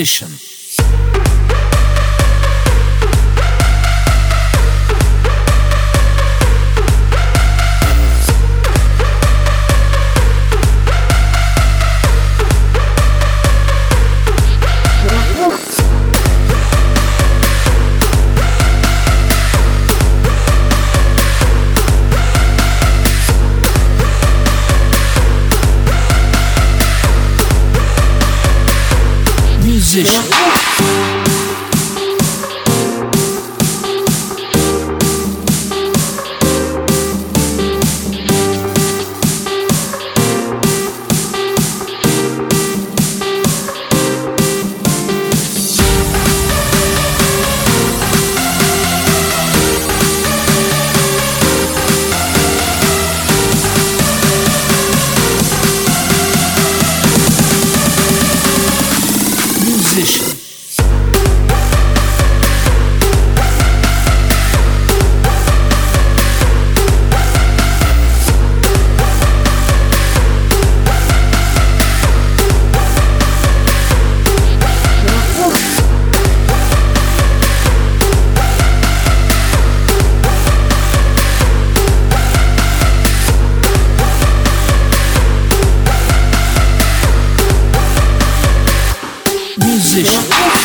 Musician. Music.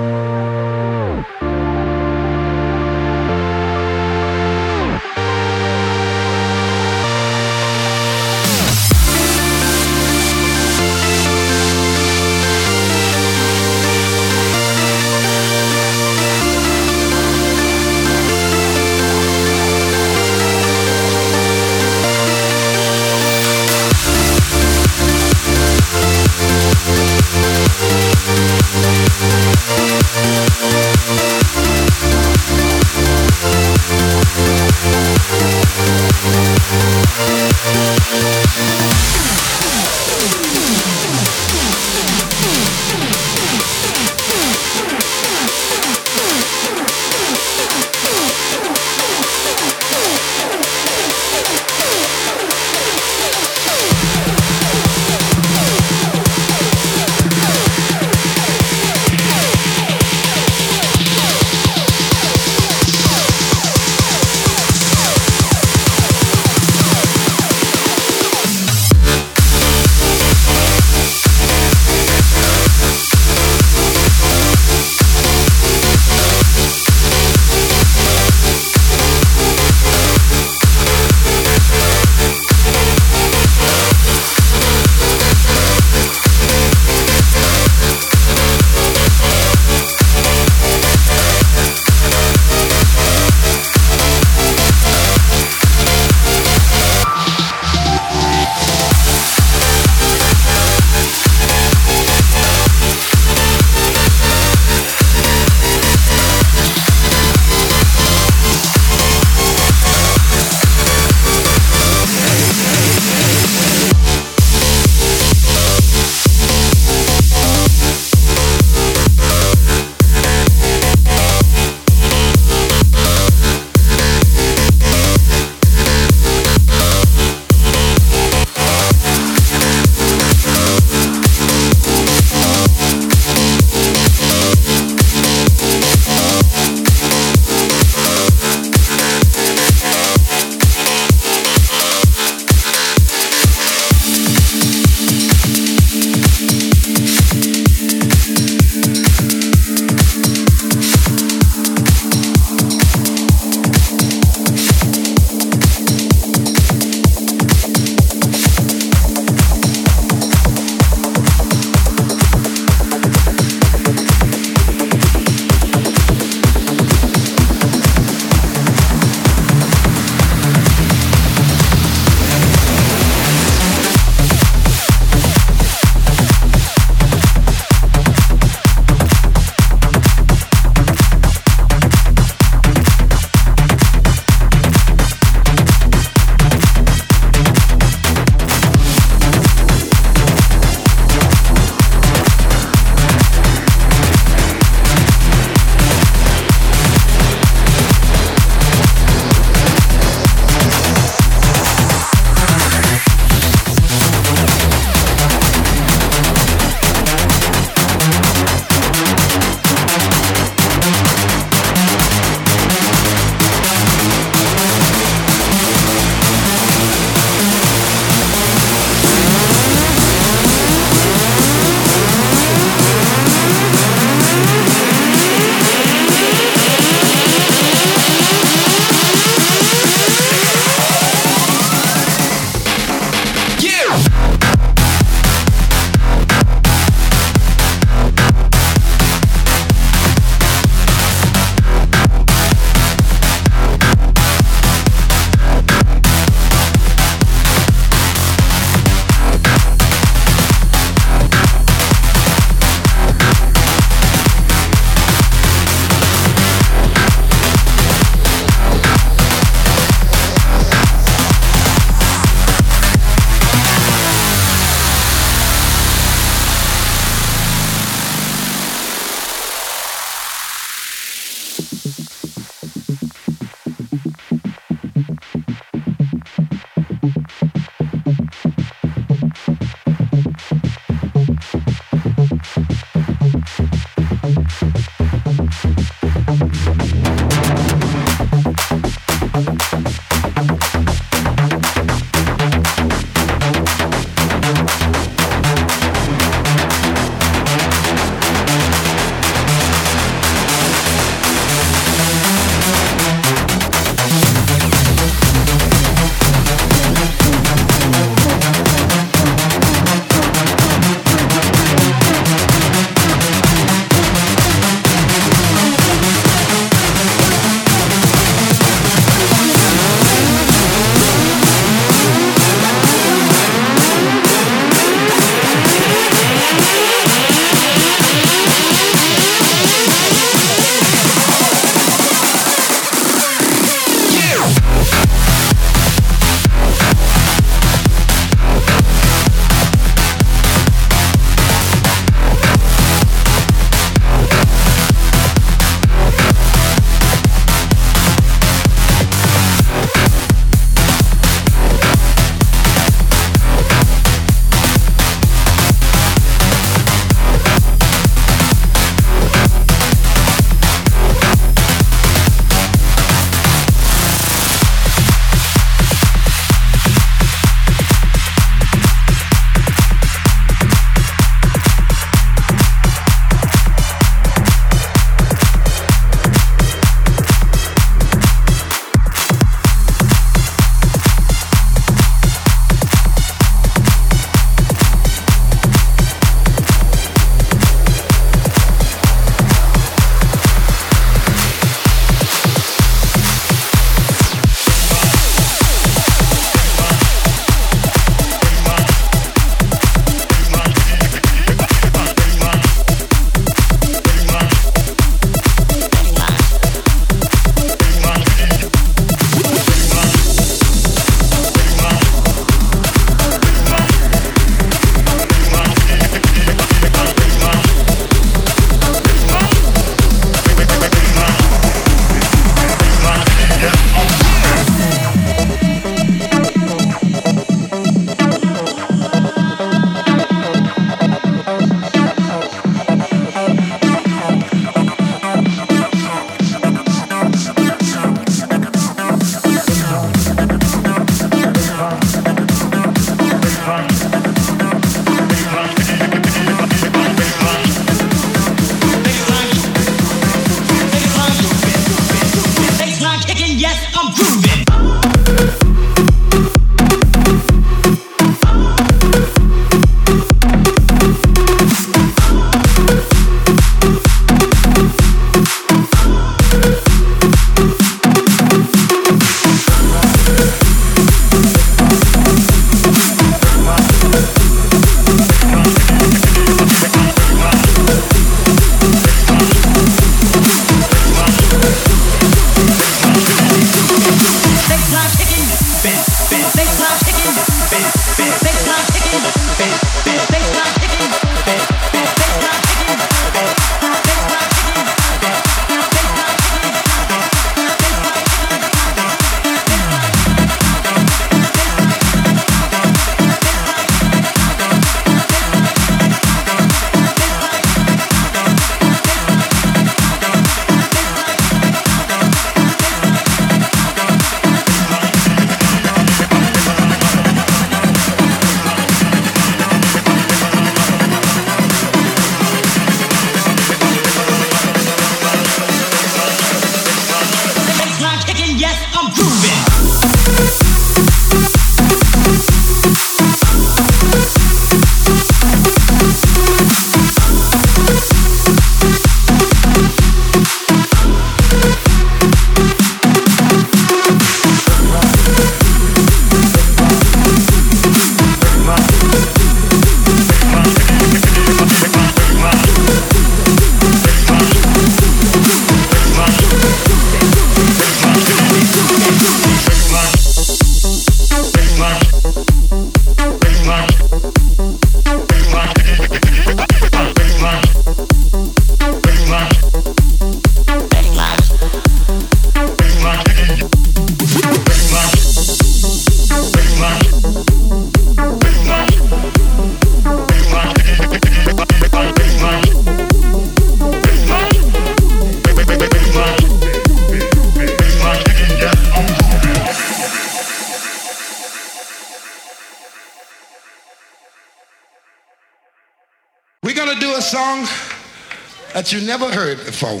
Night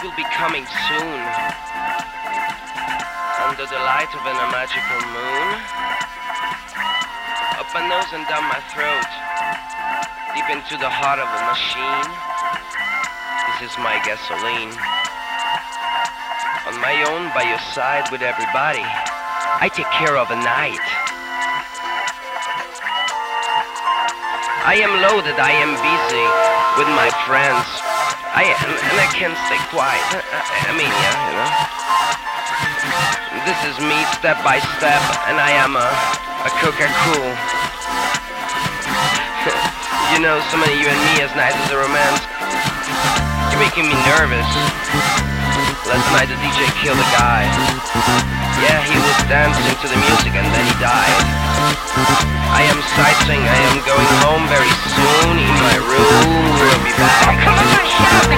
will be coming soon. Under the light of a magical moon. Up my nose and down my throat. Deep into the heart of a machine. This is my gasoline. On my own, by your side, with everybody. I take care of a night. I am loaded, I am busy with my friends. I am, and I can't stay quiet. I, mean, yeah, you know. This is me step by step, and I am a, a Coca-Cool. you know, so many you and me as nice as a romance. You're making me nervous. Last night the DJ killed a guy. Yeah, he was dancing to the music and then sightseeing. I am going home very soon in my room. We'll be back.